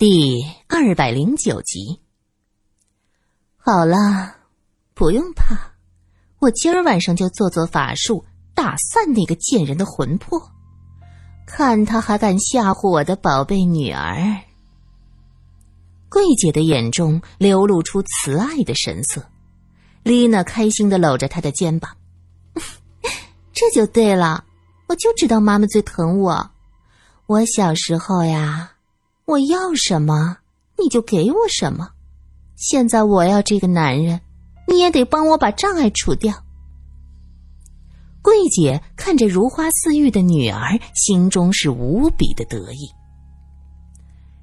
第二百零九集。好了，不用怕，我今儿晚上就做做法术，打散那个贱人的魂魄，看他还敢吓唬我的宝贝女儿。桂姐的眼中流露出慈爱的神色，丽娜开心的搂着她的肩膀，这就对了，我就知道妈妈最疼我。我小时候呀。我要什么，你就给我什么。现在我要这个男人，你也得帮我把障碍除掉。桂姐看着如花似玉的女儿，心中是无比的得意。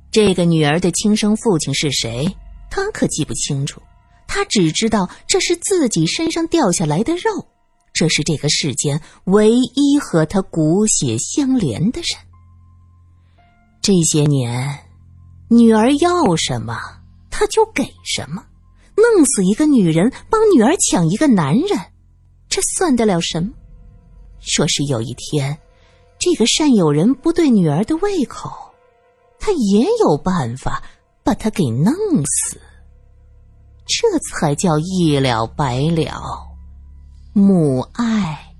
这个女儿的亲生父亲是谁，她可记不清楚，她只知道这是自己身上掉下来的肉，这是这个世间唯一和她骨血相连的人。这些年，女儿要什么，他就给什么。弄死一个女人，帮女儿抢一个男人，这算得了什么？说是有一天，这个善友人不对女儿的胃口，他也有办法把他给弄死。这才叫一了百了。母爱，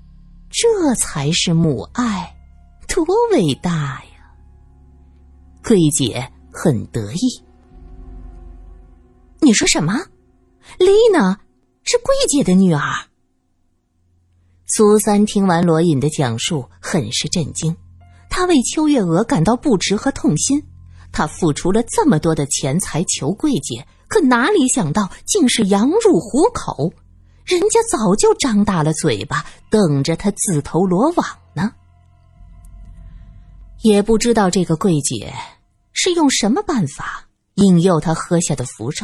这才是母爱，多伟大呀！桂姐很得意。你说什么？丽娜是桂姐的女儿。苏三听完罗隐的讲述，很是震惊。他为秋月娥感到不值和痛心。他付出了这么多的钱财求桂姐，可哪里想到竟是羊入虎口。人家早就张大了嘴巴，等着他自投罗网呢。也不知道这个桂姐。是用什么办法引诱他喝下的符咒？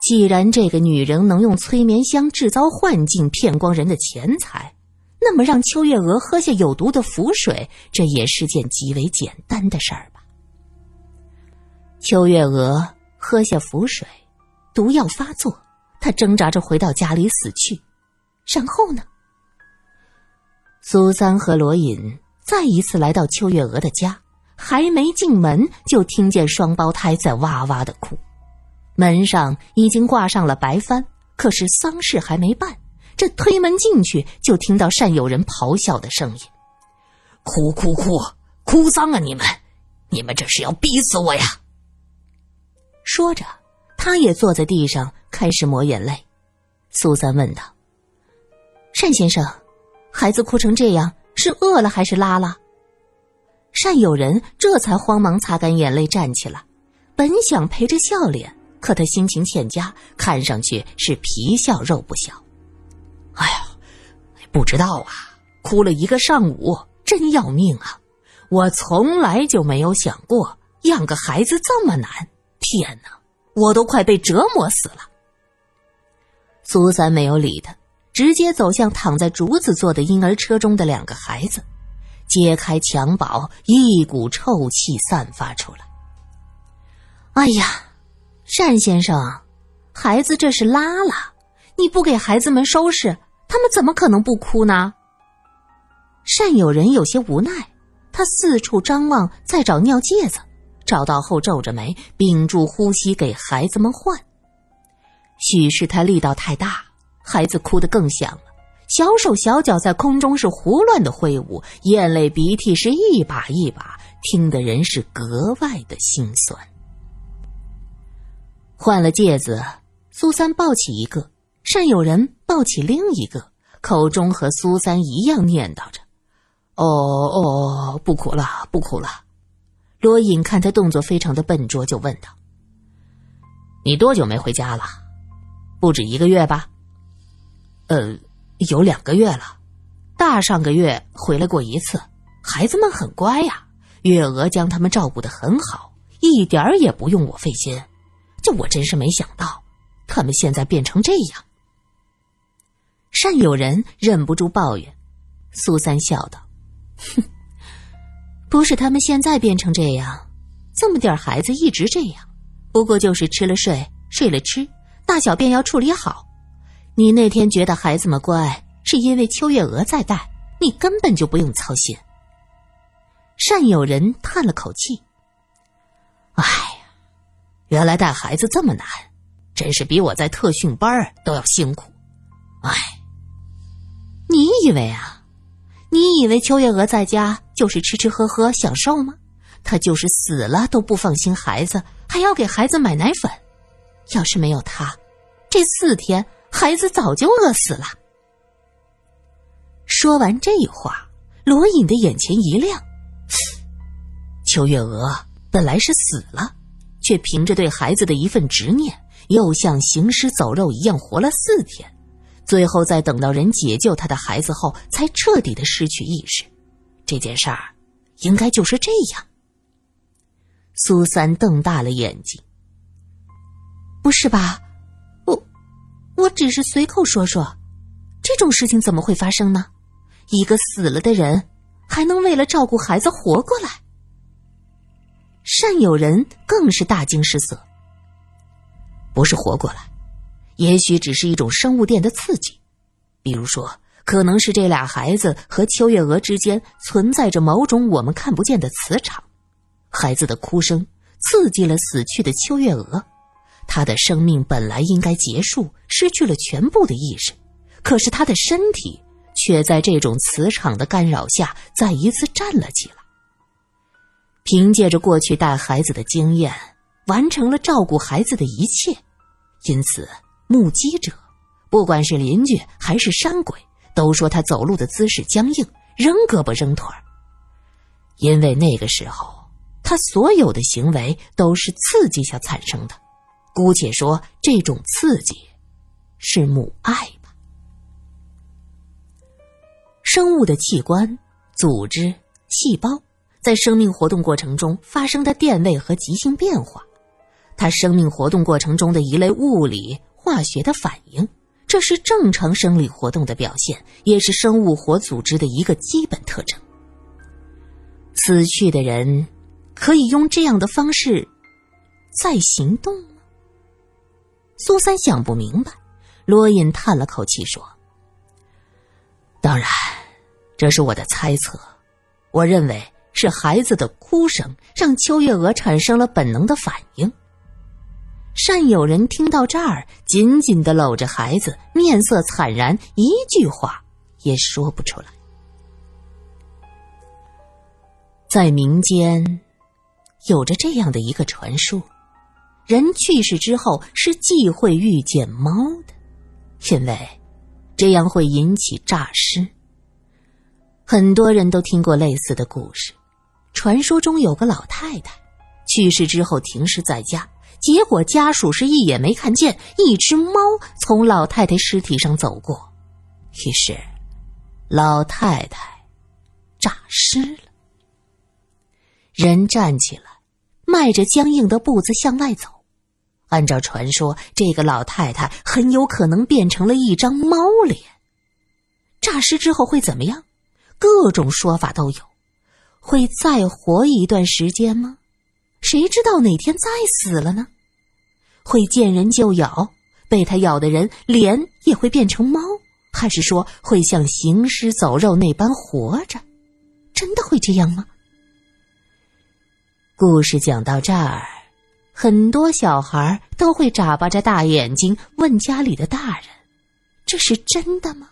既然这个女人能用催眠香制造幻境骗光人的钱财，那么让秋月娥喝下有毒的符水，这也是件极为简单的事儿吧？秋月娥喝下符水，毒药发作，她挣扎着回到家里死去。然后呢？苏三和罗隐再一次来到秋月娥的家。还没进门，就听见双胞胎在哇哇的哭。门上已经挂上了白帆，可是丧事还没办。这推门进去，就听到善友人咆哮的声音：“哭哭哭，哭丧啊！你们，你们这是要逼死我呀！”说着，他也坐在地上开始抹眼泪。苏三问道：“单先生，孩子哭成这样，是饿了还是拉了？”善友人这才慌忙擦干眼泪站起来，本想陪着笑脸，可他心情欠佳，看上去是皮笑肉不笑。哎呀，不知道啊，哭了一个上午，真要命啊！我从来就没有想过养个孩子这么难，天哪，我都快被折磨死了。苏三没有理他，直接走向躺在竹子做的婴儿车中的两个孩子。揭开襁褓，一股臭气散发出来。哎呀，单先生，孩子这是拉了，你不给孩子们收拾，他们怎么可能不哭呢？单有人有些无奈，他四处张望，在找尿介子，找到后皱着眉，屏住呼吸给孩子们换。许是他力道太大，孩子哭得更响了。小手小脚在空中是胡乱的挥舞，眼泪鼻涕是一把一把，听得人是格外的心酸。换了戒子，苏三抱起一个，善有人抱起另一个，口中和苏三一样念叨着：“哦哦，不哭了，不哭了。”罗隐看他动作非常的笨拙，就问道：“你多久没回家了？不止一个月吧？”“呃。”有两个月了，大上个月回来过一次，孩子们很乖呀，月娥将他们照顾的很好，一点儿也不用我费心，这我真是没想到，他们现在变成这样。善有人忍不住抱怨，苏三笑道：“哼，不是他们现在变成这样，这么点孩子一直这样，不过就是吃了睡，睡了吃，大小便要处理好。”你那天觉得孩子们乖，是因为秋月娥在带，你根本就不用操心。善有人叹了口气：“哎呀，原来带孩子这么难，真是比我在特训班都要辛苦。唉，你以为啊？你以为秋月娥在家就是吃吃喝喝享受吗？她就是死了都不放心孩子，还要给孩子买奶粉。要是没有她，这四天孩子早就饿死了。说完这话，罗隐的眼前一亮。邱月娥本来是死了，却凭着对孩子的一份执念，又像行尸走肉一样活了四天，最后在等到人解救他的孩子后，才彻底的失去意识。这件事儿，应该就是这样。苏三瞪大了眼睛：“不是吧？我，只是随口说说，这种事情怎么会发生呢？一个死了的人，还能为了照顾孩子活过来？”善有人更是大惊失色。不是活过来，也许只是一种生物电的刺激，比如说，可能是这俩孩子和秋月娥之间存在着某种我们看不见的磁场。孩子的哭声刺激了死去的秋月娥，他的生命本来应该结束，失去了全部的意识，可是他的身体却在这种磁场的干扰下再一次站了起来。凭借着过去带孩子的经验，完成了照顾孩子的一切，因此目击者，不管是邻居还是山鬼，都说他走路的姿势僵硬，扔胳膊扔腿儿。因为那个时候，他所有的行为都是刺激下产生的，姑且说这种刺激是母爱吧。生物的器官、组织、细胞。在生命活动过程中发生的电位和极性变化，它生命活动过程中的一类物理化学的反应，这是正常生理活动的表现，也是生物活组织的一个基本特征。死去的人可以用这样的方式再行动吗？苏三想不明白。罗隐叹了口气说：“当然，这是我的猜测。我认为。”是孩子的哭声让秋月娥产生了本能的反应。善友人听到这儿，紧紧的搂着孩子，面色惨然，一句话也说不出来。在民间，有着这样的一个传说：人去世之后是忌讳遇见猫的，因为这样会引起诈尸。很多人都听过类似的故事。传说中有个老太太，去世之后停尸在家，结果家属是一眼没看见一只猫从老太太尸体上走过，于是老太太诈尸了。人站起来，迈着僵硬的步子向外走。按照传说，这个老太太很有可能变成了一张猫脸。诈尸之后会怎么样？各种说法都有。会再活一段时间吗？谁知道哪天再死了呢？会见人就咬，被他咬的人脸也会变成猫，还是说会像行尸走肉那般活着？真的会这样吗？故事讲到这儿，很多小孩都会眨巴着大眼睛问家里的大人：“这是真的吗？”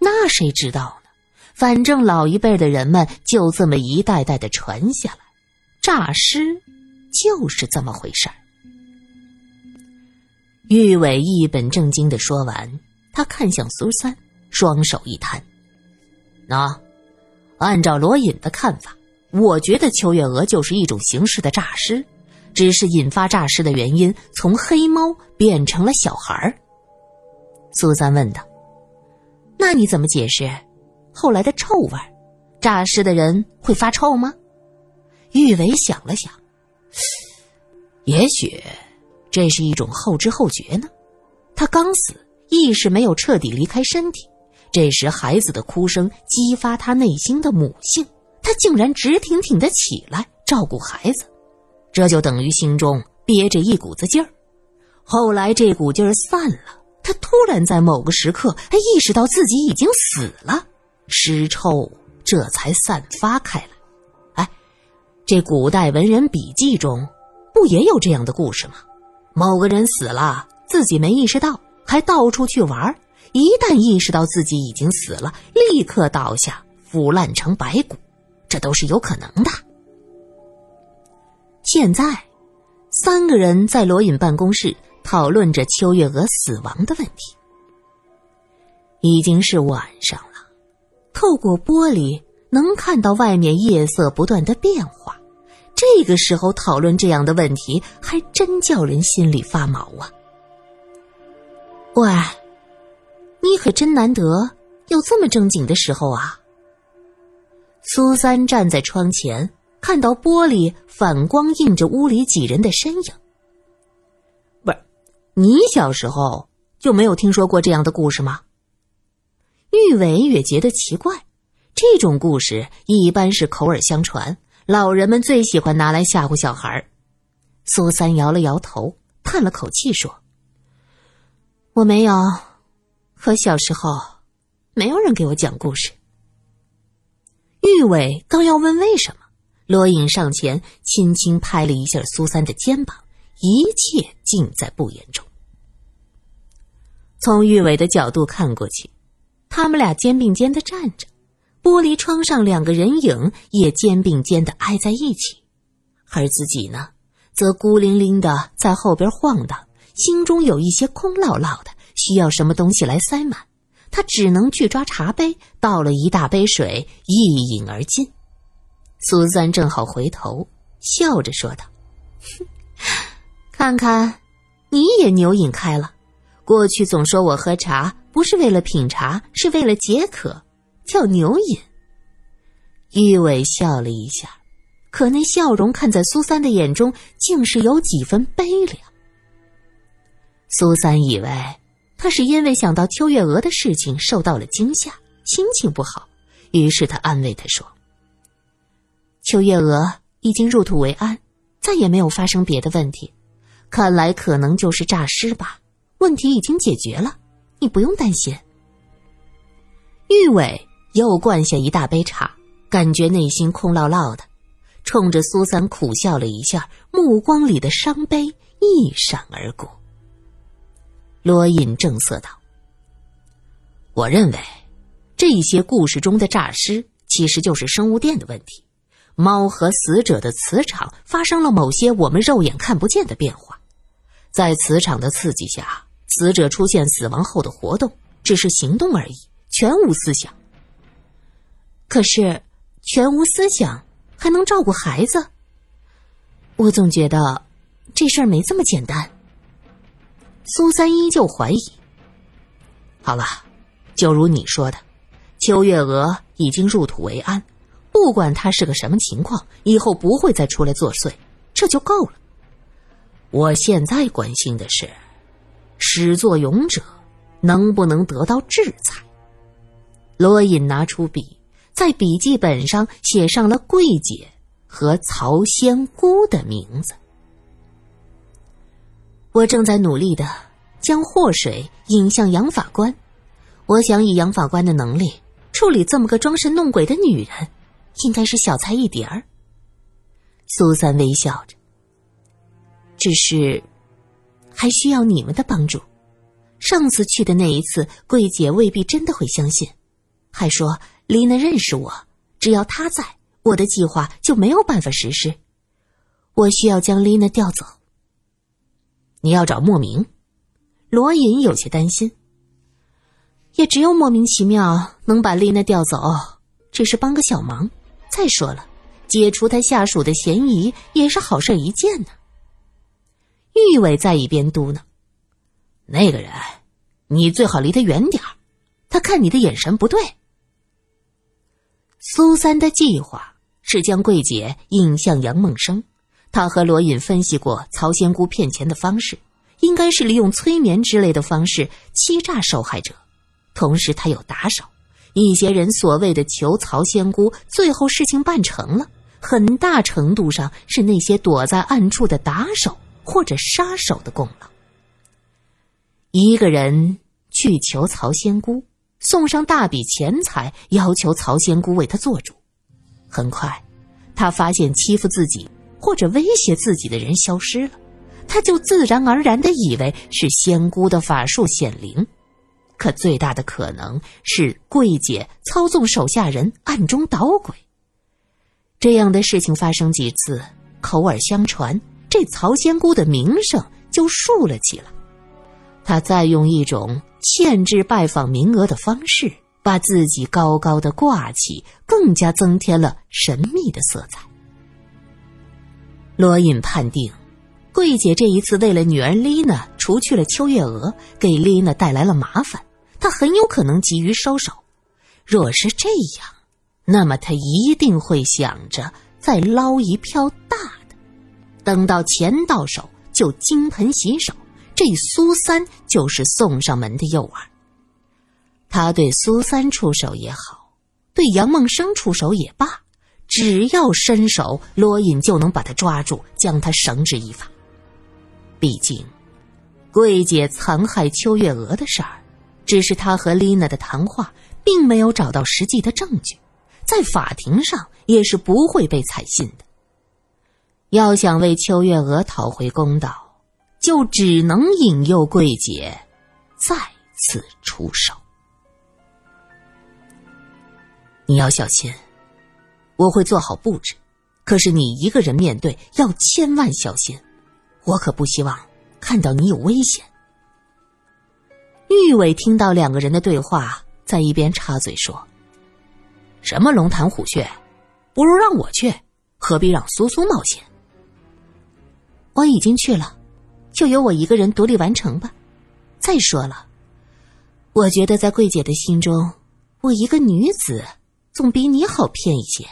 那谁知道呢？反正老一辈的人们就这么一代代的传下来，诈尸就是这么回事儿。玉伟一本正经的说完，他看向苏三，双手一摊：“那，按照罗隐的看法，我觉得邱月娥就是一种形式的诈尸，只是引发诈尸的原因从黑猫变成了小孩儿。”苏三问道：“那你怎么解释？”后来的臭味，诈尸的人会发臭吗？玉伟想了想，也许这是一种后知后觉呢。他刚死，意识没有彻底离开身体，这时孩子的哭声激发他内心的母性，他竟然直挺挺的起来照顾孩子，这就等于心中憋着一股子劲儿。后来这股劲儿散了，他突然在某个时刻，他意识到自己已经死了。尸臭这才散发开来。哎，这古代文人笔记中不也有这样的故事吗？某个人死了，自己没意识到，还到处去玩一旦意识到自己已经死了，立刻倒下，腐烂成白骨，这都是有可能的。现在，三个人在罗隐办公室讨论着秋月娥死亡的问题。已经是晚上了，透过玻璃能看到外面夜色不断的变化。这个时候讨论这样的问题，还真叫人心里发毛啊！喂，你可真难得有这么正经的时候啊！苏三站在窗前，看到玻璃反光映着屋里几人的身影。不是，你小时候就没有听说过这样的故事吗？玉伟也觉得奇怪，这种故事一般是口耳相传。老人们最喜欢拿来吓唬小孩苏三摇了摇头，叹了口气说：“我没有，可小时候没有人给我讲故事。”玉伟刚要问为什么，罗隐上前轻轻拍了一下苏三的肩膀，一切尽在不言中。从玉伟的角度看过去，他们俩肩并肩的站着。玻璃窗上两个人影也肩并肩的挨在一起，而自己呢，则孤零零的在后边晃荡，心中有一些空落落的，需要什么东西来塞满。他只能去抓茶杯，倒了一大杯水，一饮而尽。苏三正好回头，笑着说道：“看看，你也牛饮开了。过去总说我喝茶不是为了品茶，是为了解渴。”叫牛饮。玉伟笑了一下，可那笑容看在苏三的眼中，竟是有几分悲凉。苏三以为他是因为想到秋月娥的事情受到了惊吓，心情不好，于是他安慰他说：“邱月娥已经入土为安，再也没有发生别的问题，看来可能就是诈尸吧。问题已经解决了，你不用担心。”玉伟。又灌下一大杯茶，感觉内心空落落的，冲着苏三苦笑了一下，目光里的伤悲一闪而过。罗隐正色道：“我认为，这些故事中的诈尸其实就是生物电的问题。猫和死者的磁场发生了某些我们肉眼看不见的变化，在磁场的刺激下，死者出现死亡后的活动，只是行动而已，全无思想。”可是，全无思想还能照顾孩子？我总觉得这事儿没这么简单。苏三依旧怀疑。好了，就如你说的，邱月娥已经入土为安，不管他是个什么情况，以后不会再出来作祟，这就够了。我现在关心的是，始作俑者能不能得到制裁？罗隐拿出笔。在笔记本上写上了桂姐和曹仙姑的名字。我正在努力的将祸水引向杨法官，我想以杨法官的能力处理这么个装神弄鬼的女人，应该是小菜一碟儿。苏三微笑着，只是还需要你们的帮助。上次去的那一次，桂姐未必真的会相信，还说。丽娜认识我，只要她在，我的计划就没有办法实施。我需要将丽娜调走。你要找莫名？罗隐有些担心。也只有莫名其妙能把丽娜调走，只是帮个小忙。再说了，解除他下属的嫌疑也是好事一件呢。玉伟在一边嘟囔：“那个人，你最好离他远点他看你的眼神不对。”苏三的计划是将桂姐引向杨梦生。他和罗隐分析过曹仙姑骗钱的方式，应该是利用催眠之类的方式欺诈受害者。同时，他有打手，一些人所谓的求曹仙姑，最后事情办成了，很大程度上是那些躲在暗处的打手或者杀手的功劳。一个人去求曹仙姑。送上大笔钱财，要求曹仙姑为他做主。很快，他发现欺负自己、或者威胁自己的人消失了，他就自然而然的以为是仙姑的法术显灵。可最大的可能是桂姐操纵手下人暗中捣鬼。这样的事情发生几次，口耳相传，这曹仙姑的名声就树了起来。他再用一种限制拜访名额的方式，把自己高高的挂起，更加增添了神秘的色彩。罗隐判定，桂姐这一次为了女儿丽娜除去了秋月娥，给丽娜带来了麻烦。他很有可能急于收手，若是这样，那么他一定会想着再捞一票大的，等到钱到手就金盆洗手。这苏三就是送上门的诱饵。他对苏三出手也好，对杨梦生出手也罢，只要伸手，罗隐就能把他抓住，将他绳之以法。毕竟，桂姐残害秋月娥的事儿。只是她和丽娜的谈话，并没有找到实际的证据，在法庭上也是不会被采信的。要想为秋月娥讨回公道，就只能引诱桂姐再次出手。你要小心，我会做好布置，可是你一个人面对要千万小心，我可不希望看到你有危险。玉伟听到两个人的对话，在一边插嘴说：“什么龙潭虎穴，不如让我去，何必让苏苏冒险？”我已经去了，就由我一个人独立完成吧。再说了，我觉得在桂姐的心中，我一个女子总比你好骗一些。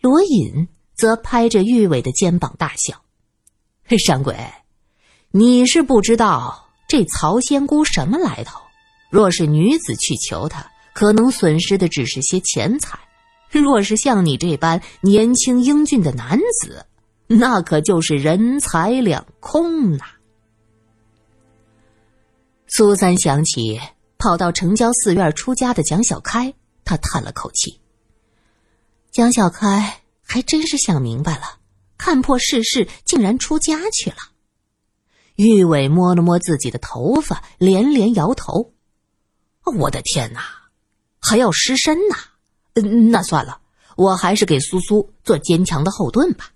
罗隐则拍着玉伟的肩膀大笑：“嘿山鬼，你是不知道。”这曹仙姑什么来头？若是女子去求她，可能损失的只是些钱财；若是像你这般年轻英俊的男子，那可就是人财两空呐。苏三想起跑到城郊寺院出家的蒋小开，他叹了口气：“蒋小开还真是想明白了，看破世事，竟然出家去了。”玉伟摸了摸自己的头发，连连摇头：“我的天哪，还要失身呐！嗯那算了，我还是给苏苏做坚强的后盾吧。”